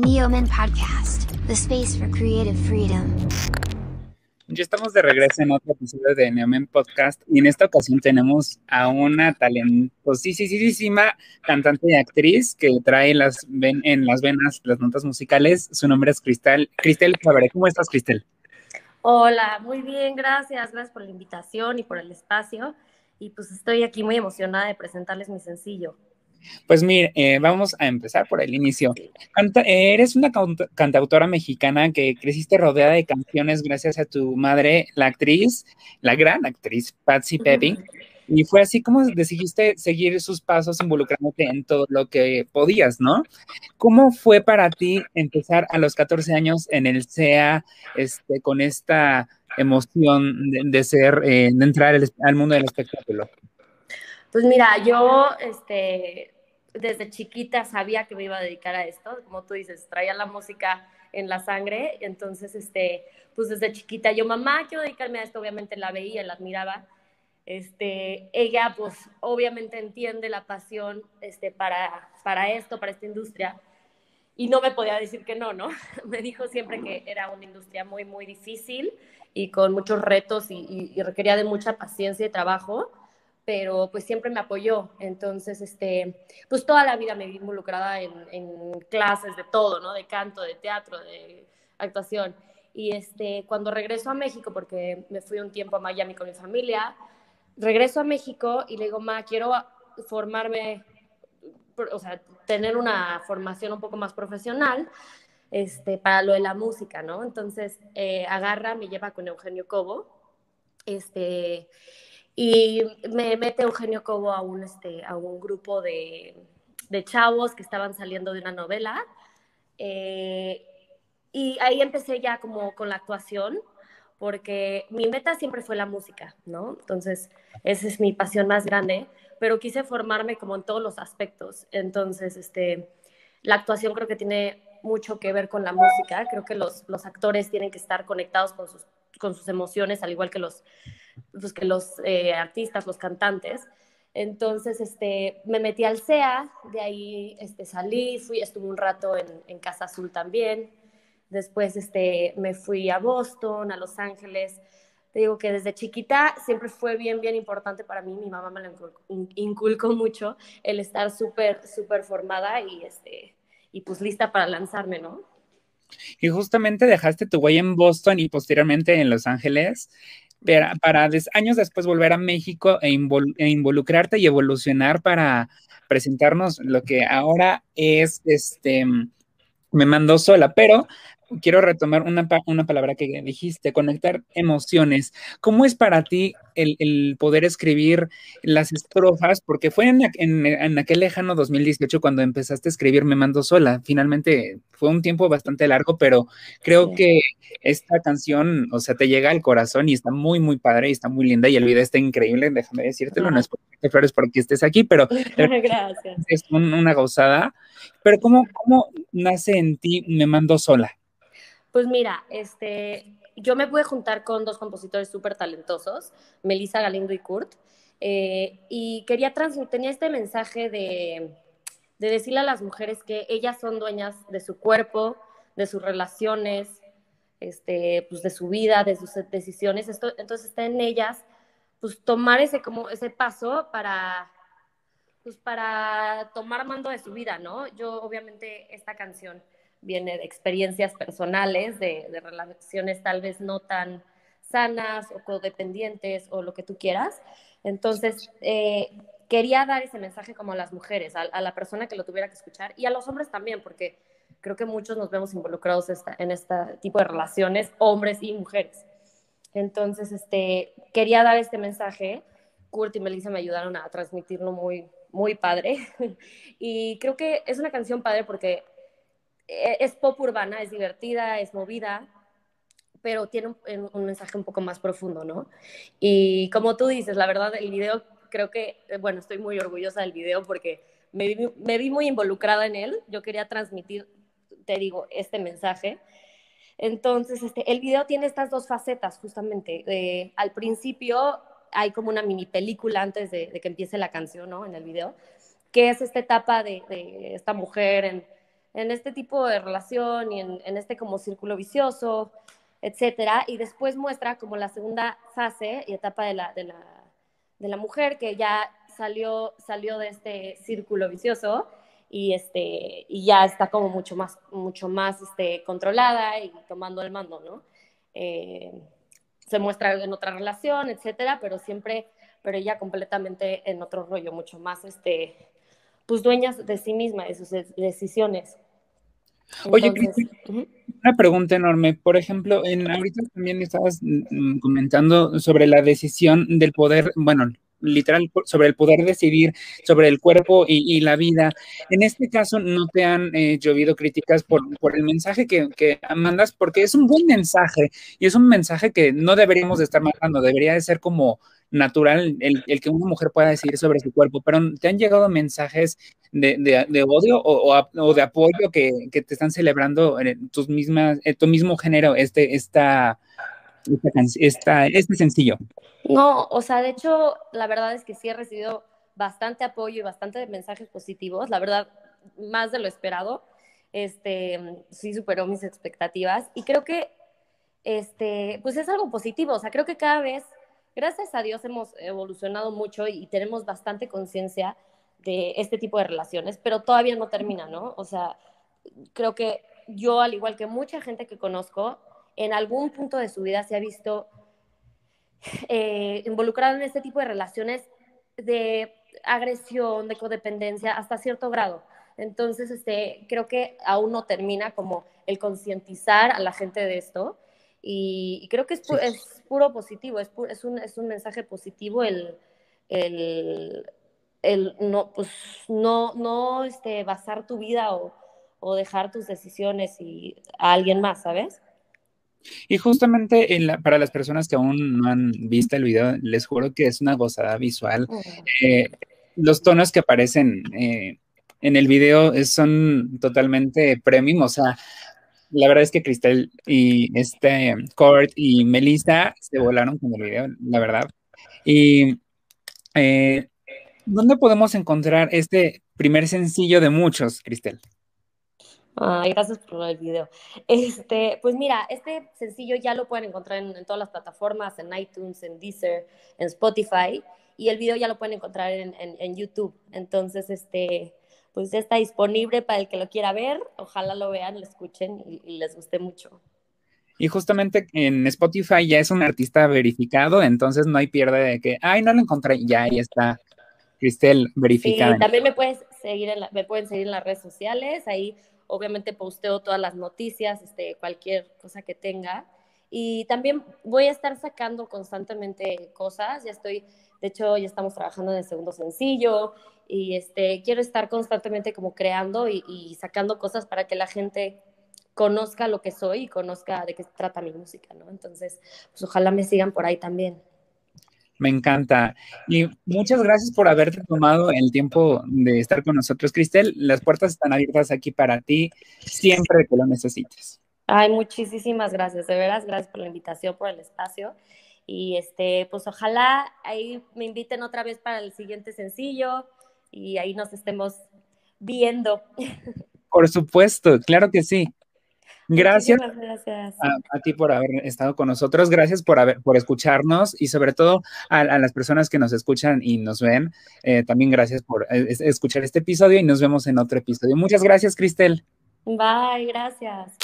Neomen Podcast, the space for creative freedom. Ya estamos de regreso en otro episodio de Neomen Podcast y en esta ocasión tenemos a una talentosísima cantante y actriz que trae las ven, en las venas las notas musicales. Su nombre es Cristal. Cristel. ¿Cómo estás, Cristel? Hola, muy bien, gracias. Gracias por la invitación y por el espacio. Y pues estoy aquí muy emocionada de presentarles mi sencillo. Pues mire, eh, vamos a empezar por el inicio. eres una cantautora mexicana que creciste rodeada de canciones gracias a tu madre, la actriz, la gran actriz Patsy Pepping. Y fue así como decidiste seguir sus pasos involucrándote en todo lo que podías, ¿no? ¿Cómo fue para ti empezar a los 14 años en el SEA este, con esta emoción de, ser, eh, de entrar al mundo del espectáculo? Pues mira, yo este, desde chiquita sabía que me iba a dedicar a esto, como tú dices, traía la música en la sangre, entonces, este, pues desde chiquita yo, mamá, quiero dedicarme a esto, obviamente la veía, la admiraba, este, ella pues obviamente entiende la pasión este, para, para esto, para esta industria, y no me podía decir que no, ¿no? Me dijo siempre que era una industria muy, muy difícil y con muchos retos y, y requería de mucha paciencia y trabajo, pero pues siempre me apoyó. Entonces, este, pues toda la vida me vi involucrada en, en, clases de todo, ¿no? De canto, de teatro, de actuación. Y este, cuando regreso a México, porque me fui un tiempo a Miami con mi familia, regreso a México y le digo, ma, quiero formarme, o sea, tener una formación un poco más profesional este, para lo de la música, ¿no? Entonces, eh, agarra, me lleva con Eugenio Cobo, este, y me mete Eugenio Cobo a un, este, a un grupo de, de chavos que estaban saliendo de una novela. Eh, y ahí empecé ya como con la actuación, porque mi meta siempre fue la música, ¿no? Entonces, esa es mi pasión más grande, pero quise formarme como en todos los aspectos. Entonces, este, la actuación creo que tiene mucho que ver con la música. Creo que los, los actores tienen que estar conectados con sus, con sus emociones, al igual que los, pues, que los eh, artistas, los cantantes. Entonces, este, me metí al CEA, de ahí este, salí, fui, estuve un rato en, en, Casa Azul también. Después este, me fui a Boston, a Los Ángeles. Te digo que desde chiquita siempre fue bien, bien importante para mí. Mi mamá me lo inculcó mucho, el estar súper, súper formada y, este, y pues lista para lanzarme, ¿no? Y justamente dejaste tu huella en Boston y posteriormente en Los Ángeles para, años después volver a México e, e, involucrarte y evolucionar para presentarnos lo que ahora es este me mandó sola, pero quiero retomar una, una, palabra que dijiste, conectar emociones. ¿Cómo es para ti el, poder escribir las estrofas? Porque fue en, en, aquel lejano 2018 cuando empezaste a escribir Me Mando Sola. Finalmente fue un tiempo bastante largo, pero creo que esta canción, o sea, te llega al corazón y está muy, muy padre y está muy linda y el video está increíble, déjame decírtelo, no es porque flores porque estés aquí, pero es una gozada. Pero ¿cómo, ¿cómo nace en ti Me Mando Sola? Pues mira, este, yo me pude juntar con dos compositores súper talentosos, Melissa Galindo y Kurt, eh, y quería transmitir, tenía este mensaje de, de decirle a las mujeres que ellas son dueñas de su cuerpo, de sus relaciones, este, pues de su vida, de sus decisiones. Esto, entonces está en ellas, pues tomar ese, como, ese paso para, pues para tomar mando de su vida, ¿no? Yo obviamente esta canción viene de experiencias personales, de, relaciones tal vez no tan sanas o codependientes o lo que tú quieras. Entonces, eh, quería dar ese mensaje como a las mujeres, a, la persona que lo tuviera que escuchar y a los hombres también, porque creo que muchos nos vemos involucrados en este tipo de relaciones, hombres y mujeres. Entonces, este, quería dar este mensaje. Kurt y Melissa me ayudaron a transmitirlo muy, muy padre. y creo que es una canción padre porque es pop urbana, es divertida, es movida, pero tiene un, mensaje un poco más profundo, ¿no? Y como tú dices, la verdad, el video, creo que, eh, bueno, estoy muy orgullosa del video porque me vi, me vi muy involucrada en él. Yo quería transmitir, te digo, este mensaje. Entonces, este, el video tiene estas dos facetas, justamente. Eh, al principio hay como una mini película antes de, que empiece la canción, ¿no? En el video, que es esta etapa de, de esta mujer en en este tipo de relación y en, en este como círculo vicioso, etcétera, y después muestra como la segunda fase y etapa de la, de la, de la mujer que ya salió, salió de este círculo vicioso y, este, y ya está como mucho más, mucho más este, controlada y tomando el mando, ¿no? Eh, se muestra en otra relación, etcétera, pero siempre, pero ella completamente en otro rollo, mucho más, este, pues dueñas de sí misma, de sus decisiones. Oye, una pregunta enorme. Por ejemplo, en ahorita también estabas mm, comentando sobre la decisión del poder, bueno, literal sobre el poder decidir sobre el cuerpo y, la vida. En este caso, no te han eh, llovido críticas por, por el mensaje que, que, mandas, porque es un buen mensaje y es un mensaje que no deberíamos de estar mandando, debería de ser como natural el, el, que una mujer pueda decidir sobre su cuerpo, pero ¿te han llegado mensajes de, de, odio o, o, de apoyo que, que, te están celebrando en tus mismas, tu mismo género, este, esta, esta, este sencillo? No, o sea, de hecho, la verdad es que sí he recibido bastante apoyo y bastante mensajes positivos, la verdad, más de lo esperado. Este, sí superó mis expectativas y creo que este, pues es algo positivo, o sea, creo que cada vez gracias a Dios hemos evolucionado mucho y tenemos bastante conciencia de este tipo de relaciones, pero todavía no termina, ¿no? O sea, creo que yo, al igual que mucha gente que conozco, en algún punto de su vida se ha visto eh, involucrado en este tipo de relaciones de agresión, de codependencia, hasta cierto grado. Entonces, este, creo que aún no termina como el concientizar a la gente de esto y, creo que es, es, puro positivo, es, es, un, es un mensaje positivo el, el, el no, pues, no, no este, basar tu vida o, o dejar tus decisiones y, a alguien más, ¿sabes? Y justamente en la, para las personas que aún no han visto el video, les juro que es una gozada visual. Eh, los tonos que aparecen eh, en el video son totalmente premium, o sea, la verdad es que Cristel y este Court y Melissa se volaron con el video, la verdad. Y eh, ¿dónde podemos encontrar este primer sencillo de muchos, Cristel? Ay, gracias por el video. Este, pues mira, este sencillo ya lo pueden encontrar en, todas las plataformas, en iTunes, en Deezer, en Spotify, y el video ya lo pueden encontrar en, en YouTube. Entonces, este, pues ya está disponible para el que lo quiera ver. Ojalá lo vean, lo escuchen y, les guste mucho. Y justamente en Spotify ya es un artista verificado, entonces no hay pierde de que, ay, no lo encontré, ya ahí está Cristel verificada. Sí, también me, puedes seguir en me pueden seguir en las redes sociales, ahí obviamente posteo todas las noticias, este, cualquier cosa que tenga. Y también voy a estar sacando constantemente cosas, ya estoy, de hecho ya estamos trabajando en el segundo sencillo y este, quiero estar constantemente como creando y, sacando cosas para que la gente conozca lo que soy y conozca de qué trata mi música, ¿no? Entonces, pues ojalá me sigan por ahí también. Me encanta. Y muchas gracias por haberte tomado el tiempo de estar con nosotros, Cristel. Las puertas están abiertas aquí para ti siempre que lo necesites. Ay, muchísimas gracias, de veras, gracias por la invitación, por el espacio. Y este, pues ojalá ahí me inviten otra vez para el siguiente sencillo y ahí nos estemos viendo. Por supuesto, claro que sí. Gracias, gracias. A, ti por haber estado con nosotros, gracias por, haber, por escucharnos y sobre todo a, las personas que nos escuchan y nos ven, eh, también gracias por eh, escuchar este episodio y nos vemos en otro episodio. Muchas gracias, Cristel. Bye, gracias.